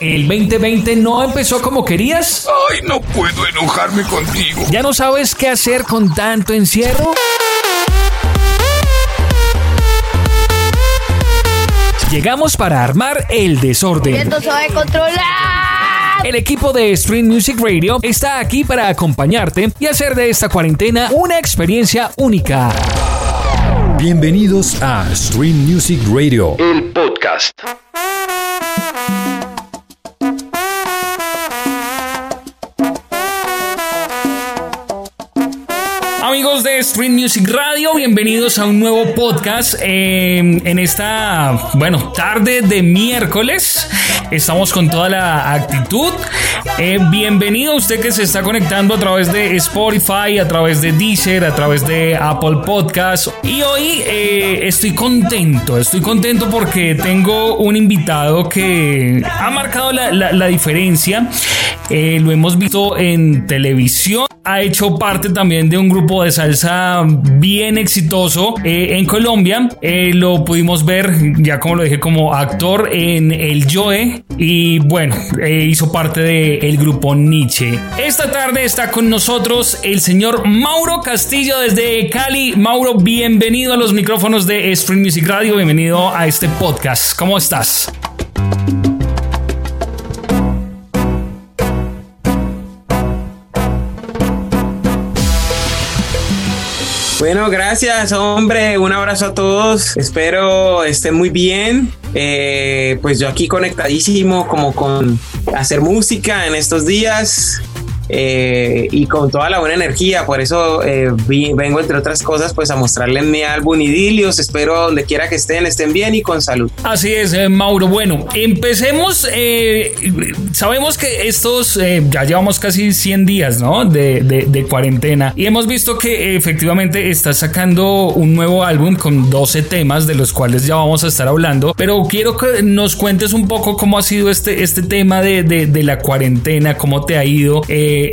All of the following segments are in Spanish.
¿El 2020 no empezó como querías? Ay, no puedo enojarme contigo. ¿Ya no sabes qué hacer con tanto encierro? Llegamos para armar el desorden. Esto se va a controlar. El equipo de Stream Music Radio está aquí para acompañarte y hacer de esta cuarentena una experiencia única. Bienvenidos a Stream Music Radio, El podcast. De Stream Music Radio, bienvenidos a un nuevo podcast eh, en esta, bueno, tarde de miércoles. Estamos con toda la actitud. Eh, bienvenido a usted que se está conectando a través de Spotify, a través de Deezer, a través de Apple Podcast. Y hoy eh, estoy contento, estoy contento porque tengo un invitado que ha marcado la, la- la diferencia. Eh, lo hemos visto en televisión. Ha hecho parte también de un grupo de salsa bien exitoso eh, en Colombia. Eh, lo pudimos ver, ya como lo dije, como actor en El Joe. Y bueno, eh, hizo parte del grupo Nietzsche. Esta tarde está con nosotros el señor Mauro Castillo desde Cali. Mauro, bienvenido a los micrófonos de Stream Music Radio. Bienvenido a este podcast. ¿Cómo estás? Bueno, gracias, hombre. Un abrazo a todos. Espero estén muy bien. Eh, pues yo aquí conectadísimo como con hacer música en estos días eh, y con toda la buena energía. Por eso eh, vengo, entre otras cosas, pues a mostrarles mi álbum Idilios. Espero donde quiera que estén, estén bien y con salud. Así es, eh, Mauro. Bueno, empecemos. sabemos que estos ya llevamos casi 100 días, ¿no? De, cuarentena. Y hemos visto que efectivamente estás sacando un nuevo álbum con 12 temas, de los cuales ya vamos a estar hablando. Pero quiero que nos cuentes un poco cómo ha sido este, este tema de, de- la cuarentena, cómo te ha ido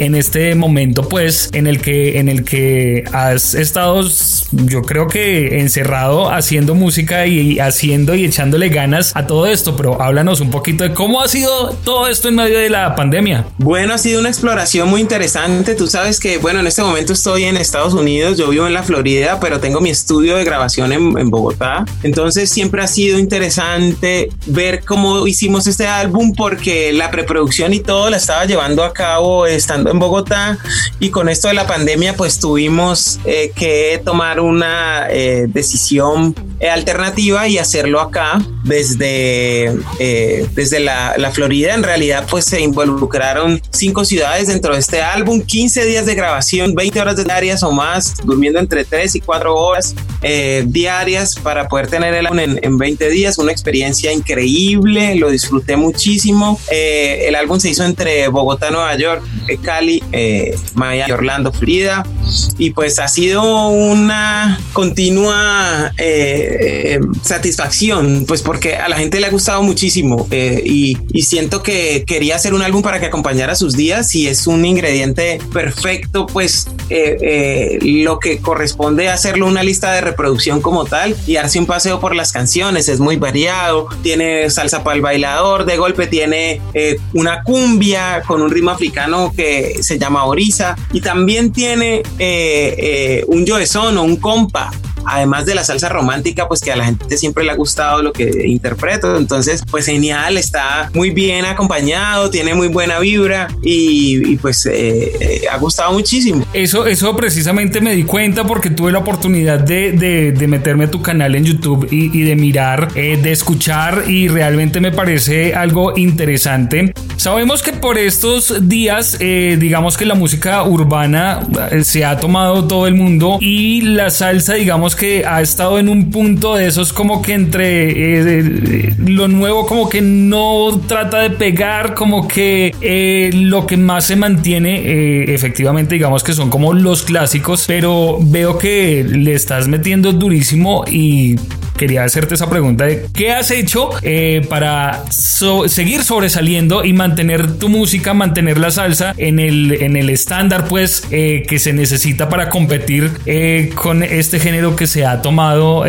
en este momento, pues, en el que, en el que has estado, yo creo que encerrado haciendo música y haciendo y echándole ganas a todo esto. Pero háblanos un poquito de cómo ha sido todo esto en medio de la pandemia. Bueno, ha sido una exploración muy interesante. Tú sabes que, bueno, en este momento estoy en Estados Unidos, yo vivo en la Florida, pero tengo mi estudio de grabación en, Bogotá. Entonces siempre ha sido interesante ver cómo hicimos este álbum porque la preproducción y todo la estaba llevando a cabo estando en Bogotá y con esto de la pandemia pues tuvimos eh, que tomar una eh, decisión eh, alternativa y hacerlo acá desde, eh, desde la, la Florida. En realidad, pues se involucraron cinco ciudades dentro de este álbum, 15 días de grabación, 20 horas diarias o más, durmiendo entre 3 y 4 horas eh, diarias para poder tener el álbum en, en 20 días. Una experiencia increíble, lo disfruté muchísimo. Eh, el álbum se hizo entre Bogotá, Nueva York, eh, Cali, eh, Miami, Orlando, Florida. Y pues ha sido una continua eh, satisfacción, pues porque a la gente le ha gustado muchísimo eh, y, siento que quería hacer un álbum para que acompañara sus días y es un ingrediente perfecto, pues eh, lo que corresponde hacerlo una lista de reproducción como tal y darse un paseo por las canciones, es muy variado, tiene salsa para el bailador, de golpe tiene una cumbia con un ritmo africano que se llama Orisa y también tiene eh, eh, un yoezón o un compa además de la salsa romántica, pues que a la gente siempre le ha gustado lo que interpreto. Entonces, pues genial, está muy bien acompañado, tiene muy buena vibra y, pues eh, eh, ha gustado muchísimo. Eso, eso precisamente me di cuenta porque tuve la oportunidad de, meterme a tu canal en YouTube y, de mirar, eh, de escuchar y realmente me parece algo interesante. Sabemos que por estos días, digamos que la música urbana se ha tomado todo el mundo y la salsa, digamos que ha estado en un punto de esos como que entre eh, lo nuevo como que no trata de pegar, como que eh, lo que más se mantiene eh, efectivamente digamos que son como los clásicos, pero veo que le estás metiendo durísimo y quería hacerte esa pregunta de qué has hecho eh, para seguir sobresaliendo y mantener tu música, mantener la salsa en el, en el estándar pues eh, que se necesita para competir eh, con este género que se ha tomado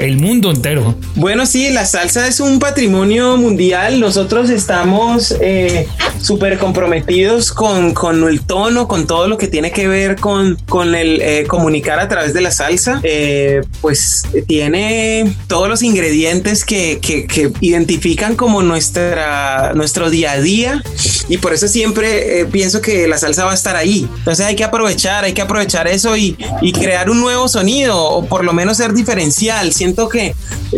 el mundo entero. Bueno, sí, la salsa es un patrimonio mundial. Nosotros estamos eh, súper comprometidos con, con, el tono, con todo lo que tiene que ver con, con el eh, comunicar a través de la salsa. Eh, pues tiene todos los ingredientes que, que, que, identifican como nuestra, nuestro día a día y por eso siempre pienso que la salsa va a estar ahí. Entonces hay que aprovechar, hay que aprovechar eso y, y crear un nuevo sonido o por lo menos ser diferencial que,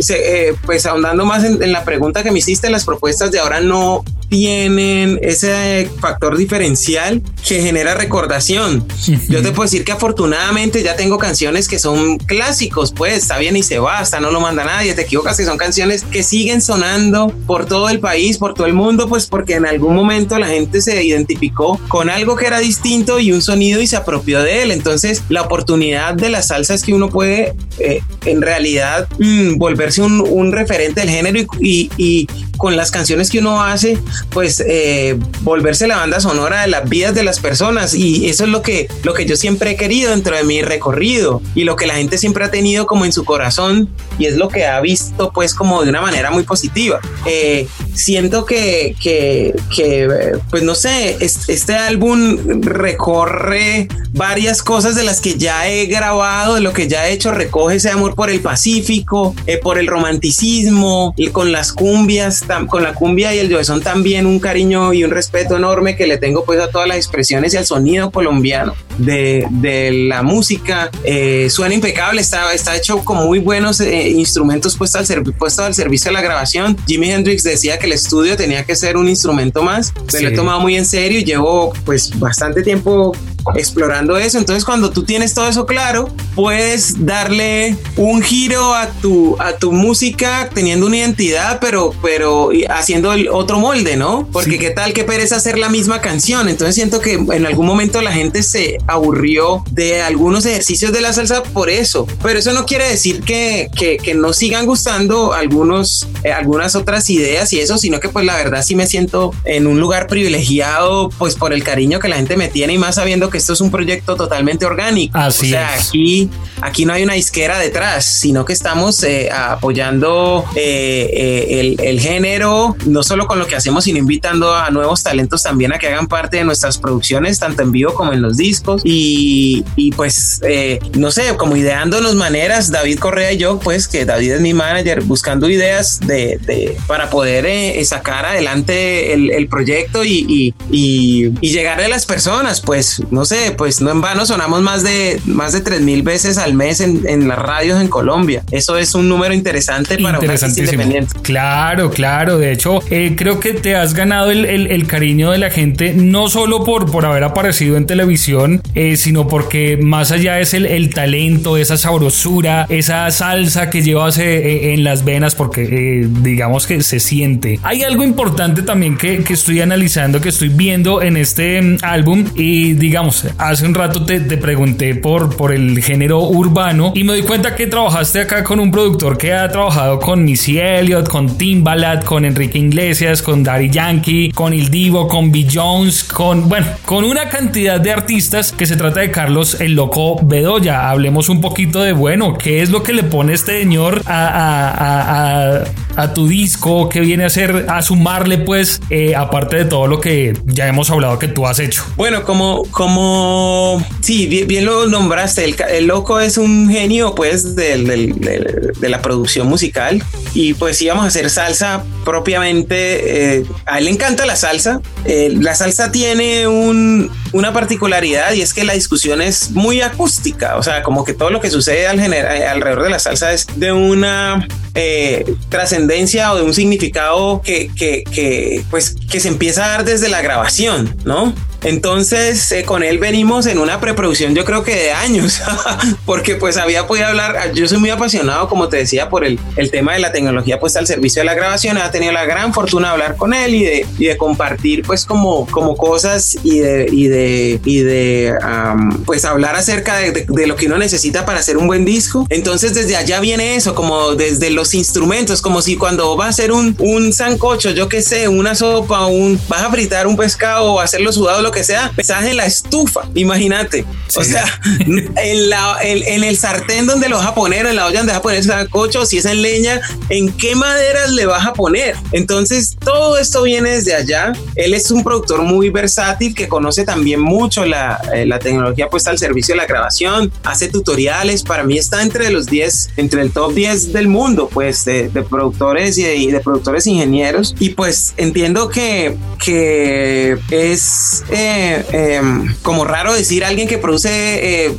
eh, pues ahondando más en, la pregunta que me hiciste, las propuestas de ahora no tienen ese factor diferencial que genera recordación. Yo te puedo decir que afortunadamente ya tengo canciones que son clásicos, pues está bien y se va, hasta no lo manda nadie, te equivocas, que son canciones que siguen sonando por todo el país, por todo el mundo, pues porque en algún momento la gente se identificó con algo que era distinto y un sonido y se apropió de él. Entonces la oportunidad de la salsa es que uno puede eh, en realidad mm, volverse un, referente del género y, con las canciones que uno hace, pues eh, volverse la banda sonora de las vidas de las personas. Y eso es lo que, lo que yo siempre he querido dentro de mi recorrido y lo que la gente siempre ha tenido como en su corazón y es lo que ha visto pues como de una manera muy positiva. Eh, siento que, que, pues no sé, este álbum recorre varias cosas de las que ya he grabado, de lo que ya he hecho, recoge ese amor por el Pacífico, eh, por el romanticismo, y con las cumbias, con la cumbia y el son también un cariño y un respeto enorme que le tengo pues a todas las expresiones y al sonido colombiano de, de la música. Eh, suena impecable, está, está hecho con muy buenos eh, instrumentos puestos al, puesto al servicio de la grabación. Jimi Hendrix decía que el estudio tenía que ser un instrumento más, me lo he tomado muy en serio y llevo pues bastante tiempo explorando eso. Entonces, cuando tú tienes todo eso claro, puedes darle un giro a tu, a tu música teniendo una identidad, pero, pero haciendo el otro molde, ¿no? Porque qué tal que pereza hacer la misma canción. Entonces siento que en algún momento la gente se aburrió de algunos ejercicios de la salsa por eso. Pero eso no quiere decir que, que, que no sigan gustando algunos, eh, algunas otras ideas y eso, sino que pues la verdad sí me siento en un lugar privilegiado pues por el cariño que la gente me tiene y más sabiendo que esto es un proyecto totalmente orgánico. Así o sea, aquí, aquí no hay una isquera detrás, sino que estamos eh, apoyando eh, eh, el, el, género, no solo con lo que hacemos, sino invitando a nuevos talentos también a que hagan parte de nuestras producciones, tanto en vivo como en los discos. Y, y pues, no sé, como ideándonos maneras, David Correa y yo, pues que David es mi manager, buscando ideas de, de para poder sacar adelante el, el proyecto y, y, y, llegarle a las personas, pues, no no sé, pues no en vano sonamos más de más de tres mil veces al mes en, en, las radios en Colombia. Eso es un número interesante para un independiente. Claro, claro. De hecho, eh, creo que te has ganado el, el, el, cariño de la gente, no solo por, por haber aparecido en televisión, eh, sino porque más allá es el, el, talento, esa sabrosura, esa salsa que llevas eh, en las venas, porque digamos que se siente. Hay algo importante también que, que estoy analizando, que estoy viendo en este mm, álbum y digamos, hace un rato te, te, pregunté por, por el género urbano y me doy cuenta que trabajaste acá con un productor que ha trabajado con Missy Elliott, con Timbaland, con Enrique Iglesias, con Daddy Yankee, con Il Divo, con B. Jones, con, bueno, con una cantidad de artistas que se trata de Carlos el Loco Bedoya. Hablemos un poquito de, bueno, ¿qué es lo que le pone este señor a, tu disco? ¿Qué viene a hacer, a sumarle, pues, eh, aparte de todo lo que ya hemos hablado que tú has hecho? Bueno, como, como sí, bien, lo nombraste, el, loco es un genio pues de la producción musical y pues íbamos a hacer salsa propiamente, eh, a él le encanta la salsa, eh, la salsa tiene un, una particularidad y es que la discusión es muy acústica, o sea, como que todo lo que sucede al eh, alrededor de la salsa es de una trascendencia o de un significado que, que, que, pues, que se empieza a dar desde la grabación, ¿no? Entonces, eh, con él venimos en una preproducción, yo creo que de años, porque pues había podido hablar, yo soy muy apasionado, como te decía, por el, el tema de la tecnología puesta al servicio de la grabación, ha tenido la gran fortuna de hablar con él y de, y de compartir pues como, como cosas y de, y de, y de pues hablar acerca de, de, lo que uno necesita para hacer un buen disco. Entonces desde allá viene eso, como desde los instrumentos, como si cuando va a hacer un, un sancocho, yo qué sé, una sopa, un, vas a fritar un pescado o hacerlo sudado, lo que sea, estás en la estufa, imagínate. O sea, en, la, en, el sartén donde lo vas a poner, en la olla donde vas a poner el sancocho, si es en leña, en qué maderas le vas a poner. Entonces, todo esto viene desde allá. Él es un productor muy versátil que conoce también mucho la, eh, la tecnología puesta al servicio de la grabación, hace tutoriales. Para mí está entre los 10, entre el top 10 del mundo, pues, de, productores y de, productores ingenieros. Y pues entiendo que, que es eh, em, como raro decir alguien que produce eh,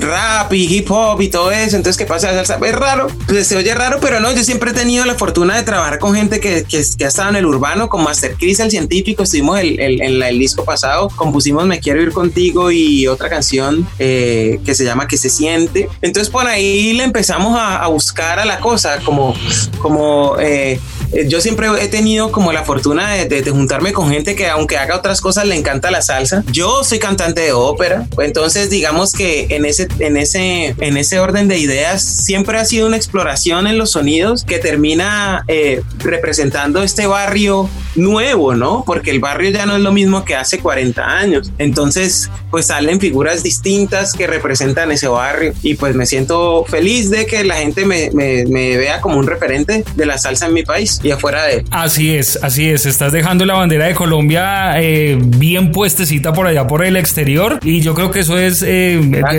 rap y hip hop y todo eso. Entonces, ¿qué pasa? Es raro, pues se oye raro, pero no, yo siempre he tenido la fortuna de trabajar con gente que, que, ha estado en el urbano, con Master Chris, el científico. Estuvimos el, en el disco pasado, compusimos Me Quiero Ir Contigo y otra canción eh, que se llama Que se siente. Entonces, por ahí le empezamos a, buscar a la cosa, como, como eh, eh, yo siempre he tenido como la fortuna de, juntarme con gente que aunque haga otras cosas le encanta la salsa. Yo soy cantante de ópera, entonces digamos que en ese, en ese, en ese orden de ideas siempre ha sido una exploración en los sonidos que termina eh, representando este barrio nuevo, ¿no? Porque el barrio ya no es lo mismo que hace 40 años. Entonces, pues salen figuras distintas que representan ese barrio y pues me siento feliz de que la gente me, me, me vea como un referente de la salsa en mi país y afuera de él. Así es, así es. Estás dejando la bandera de Colombia eh, bien puestecita por allá por el exterior y yo creo que eso es eh,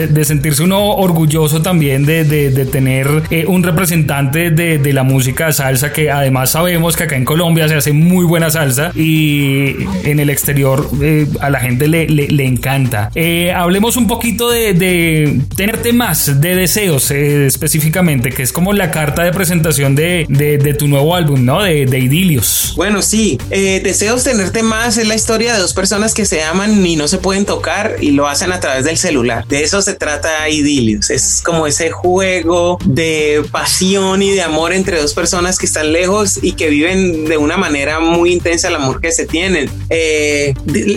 de, sentirse uno orgulloso también de, de, tener eh, un representante de, la música salsa que además sabemos que acá en Colombia se hace muy buena salsa y en el exterior a la gente le, le, encanta. hablemos un poquito de, tenerte más, de deseos específicamente, que es como la carta de presentación de, de tu nuevo álbum, ¿no? De, idilios. Bueno, sí. Eh, Deseos tenerte más es la historia de dos personas que se aman y no se pueden tocar y lo hacen a través del celular. De eso se trata Idilios. Es como ese juego de pasión y de amor entre dos personas que están lejos y que viven de una manera muy intensa el amor que se tienen. Eh,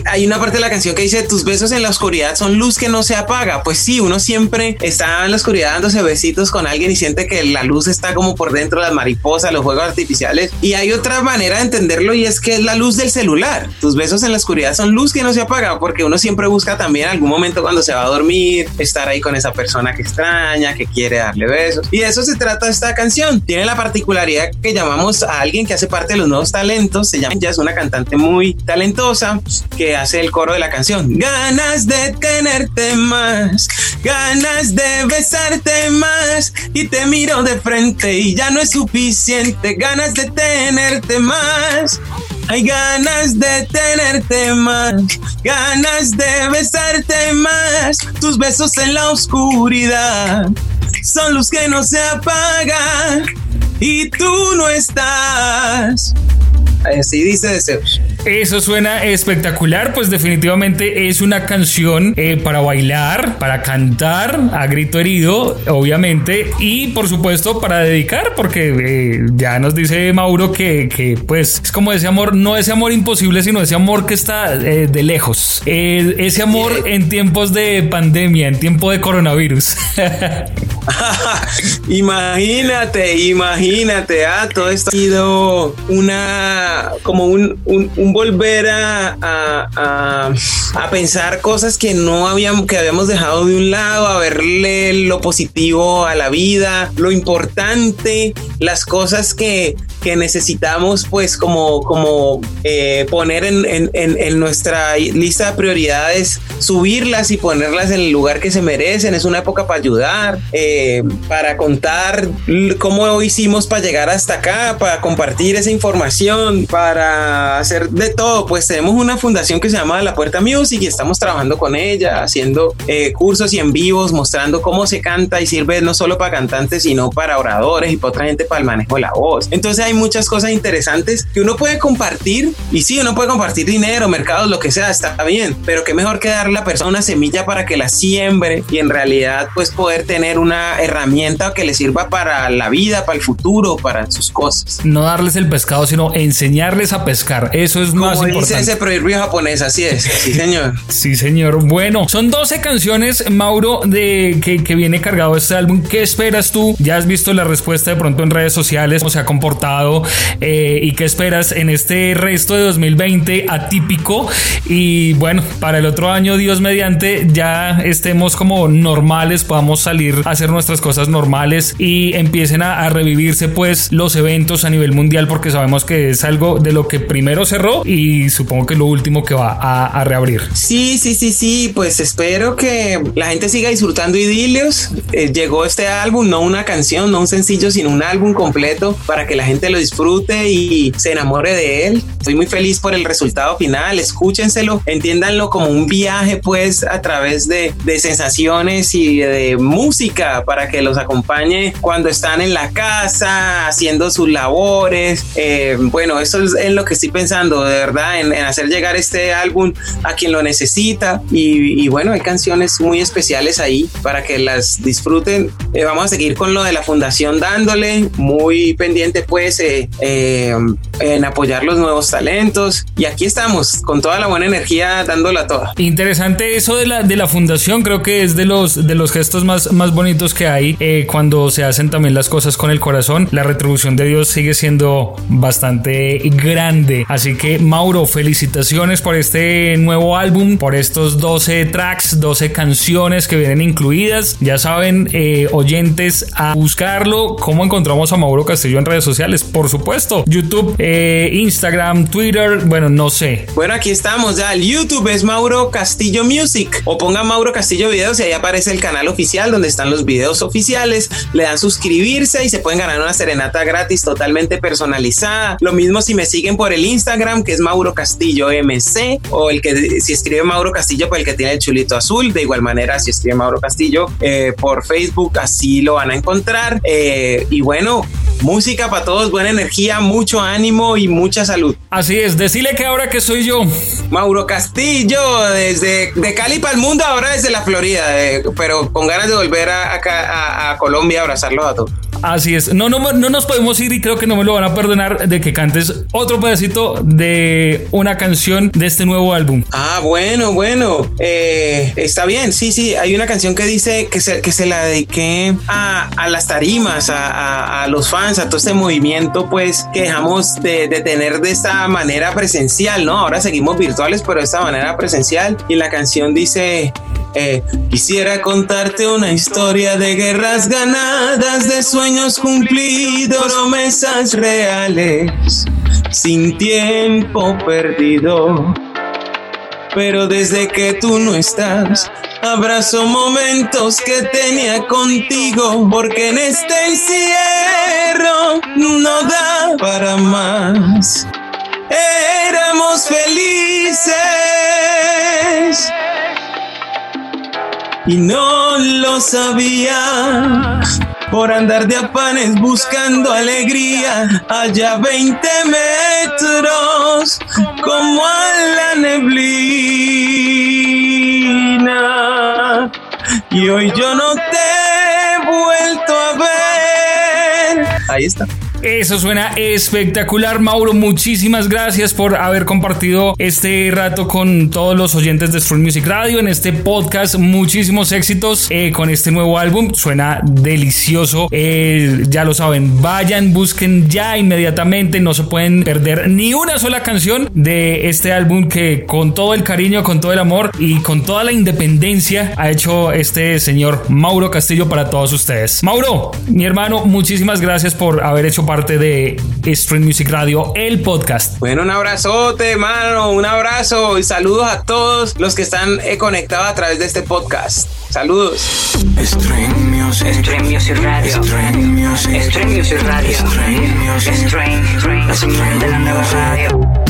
hay una parte de la canción que dice tus besos en la oscuridad son luz que no se apaga. Pues sí, uno siempre está en la oscuridad dándose besitos con alguien y siente que la luz está como por dentro, las mariposas, los juegos artificiales y hay otra manera de entenderlo y es que es la luz del celular. Tus besos en la oscuridad son luz que no se apaga porque uno siempre busca también algún momento cuando se va a dormir, estar ahí con esa persona que extraña, que quiere darle besos. Y de eso se trata esta canción. Tiene la particularidad que llamamos a alguien que hace parte de los nuevos talentos. Se llama, ya es una cantante muy talentosa que hace el coro de la canción. Ganas de tenerte más, ganas de besarte más y te miro de frente y ya no es suficiente. Ganas de tenerte más. Hay ganas de tenerte más, ganas de besarte más. Tus besos en la oscuridad son luz que no se apagan y tú no estás. Así dice Deseos. Eso suena espectacular, pues definitivamente es una canción eh, para bailar, para cantar a grito herido, obviamente, y por supuesto para dedicar, porque eh, ya nos dice Mauro que, que, pues es como ese amor, no ese amor imposible, sino ese amor que está eh, de lejos, ese amor en tiempos de pandemia, en tiempo de coronavirus. imagínate, imagínate, ah, todo esto ha sido una como un, un, volver a, a, a, pensar cosas que no habíamos, que habíamos dejado de un lado, a verle lo positivo a la vida, lo importante, las cosas que, que necesitamos pues como, como eh, poner en, en, en, nuestra lista de prioridades, subirlas y ponerlas en el lugar que se merecen. Es una época para ayudar, eh, para contar cómo hicimos para llegar hasta acá, para compartir esa información, para hacer de todo. Pues tenemos una fundación que se llama La Puerta Music y estamos trabajando con ella, haciendo eh, cursos y en vivos, mostrando cómo se canta y sirve no solo para cantantes, sino para oradores y para otra gente para el manejo de la voz. Entonces hay muchas cosas interesantes que uno puede compartir y sí, uno puede compartir dinero, mercados, lo que sea, está bien, pero qué mejor que darle a la persona una semilla para que la siembre y en realidad pues poder tener una herramienta que le sirva para la vida, para el futuro, para sus cosas. No darles el pescado, sino enseñarles a pescar. Eso es más Como importante. dice ese proverbio japonés, así es. Sí, señor. Sí, señor. Bueno, son 12 canciones, Mauro, de que, que viene cargado este álbum. ¿Qué esperas tú? Ya has visto la respuesta de pronto en redes sociales, cómo se ha comportado eh, y qué esperas en este resto de 2020 atípico. Y bueno, para el otro año, Dios mediante, ya estemos como normales, podamos salir a hacer nuestras cosas normales y empiecen a, a revivirse pues los eventos a nivel mundial porque sabemos que es algo de lo que primero cerró y supongo que es lo último que va a, a reabrir. Sí, sí, sí, sí, pues espero que la gente siga disfrutando idilios. Eh, llegó este álbum, no una canción, no un sencillo, sino un álbum completo para que la gente lo disfrute y se enamore de él. Estoy muy feliz por el resultado final, escúchenselo, entiéndanlo como un viaje pues a través de, de sensaciones y de música para que los acompañe cuando están en la casa, haciendo sus labores. Eh, bueno, eso es en lo que estoy pensando, de verdad, en, en hacer llegar este álbum a quien lo necesita. Y, y, bueno, hay canciones muy especiales ahí para que las disfruten. Eh, vamos a seguir con lo de la fundación dándole, muy pendiente pues eh, eh, en apoyar los nuevos talentos. Y aquí estamos, con toda la buena energía, dándola toda. Interesante eso de la, de la fundación, creo que es de los, de los gestos más, más bonitos que hay eh, cuando se hacen también las cosas con el corazón. La retribución de Dios sigue siendo bastante grande. Así que Mauro, felicitaciones por este nuevo álbum, por estos 12 tracks, 12 canciones que vienen incluidas. Ya saben, eh, oyentes, a buscarlo. ¿Cómo encontramos a Mauro Castillo en redes sociales? Por supuesto, YouTube, eh, Instagram, Twitter, bueno, no sé. Bueno, aquí estamos ya. El YouTube es Mauro Castillo Music o pongan Mauro Castillo Videos y ahí aparece el canal oficial donde están los videos oficiales. Le dan suscribirse y se pueden ganar una serenata gratis totalmente personalizada. Lo mismo si me siguen por el Instagram que es Mauro Castillo MC o el que si escribe Mauro Castillo pues el que tiene el chulito azul. De igual manera si escribe Mauro Castillo eh, por Facebook así lo van a encontrar. Eh, y bueno, música para todos, buena energía, mucho ánimo y mucha salud. Así es, decirle que ahora que soy yo. Mauro Castillo, desde de Cali para el mundo, ahora desde la Florida, eh, pero con ganas de volver a, a, a Colombia a abrazarlos a todos. Así es, no, no, no nos podemos ir y creo que no me lo van a perdonar de que cantes otro pedacito de una canción de este nuevo álbum. Ah, bueno, bueno, eh, está bien, sí, sí, hay una canción que dice que se, que se la dediqué a, a las tarimas, a, a, los fans, a todo este movimiento, pues que dejamos de, de, tener de esta manera presencial, ¿no? Ahora seguimos virtuales, pero de esta manera presencial. Y la canción dice, eh, quisiera contarte una historia de guerras ganadas, de sueños cumplidos, promesas reales, sin tiempo perdido. Pero desde que tú no estás, abrazo momentos que tenía contigo, porque en este encierro no da para más. Éramos felices y no lo sabía. Por andar de apanes buscando alegría, allá 20 metros, como a la neblina. Y hoy yo no te he vuelto a ver. Ahí está. Eso suena espectacular, Mauro. Muchísimas gracias por haber compartido este rato con todos los oyentes de Strong Music Radio en este podcast. Muchísimos éxitos eh, con este nuevo álbum. Suena delicioso. Eh, ya lo saben, vayan, busquen ya inmediatamente. No se pueden perder ni una sola canción de este álbum que con todo el cariño, con todo el amor y con toda la independencia ha hecho este señor Mauro Castillo para todos ustedes. Mauro, mi hermano, muchísimas gracias por haber hecho parte de Stream Music Radio, el podcast. Bueno, un abrazote, hermano, un abrazo y saludos a todos los que están eh, conectados a través de este podcast. Saludos. Stream Music, Stream Music Radio. Stream Music, Stream Music Radio. Stream Music, Stream, la señal de la nueva radio.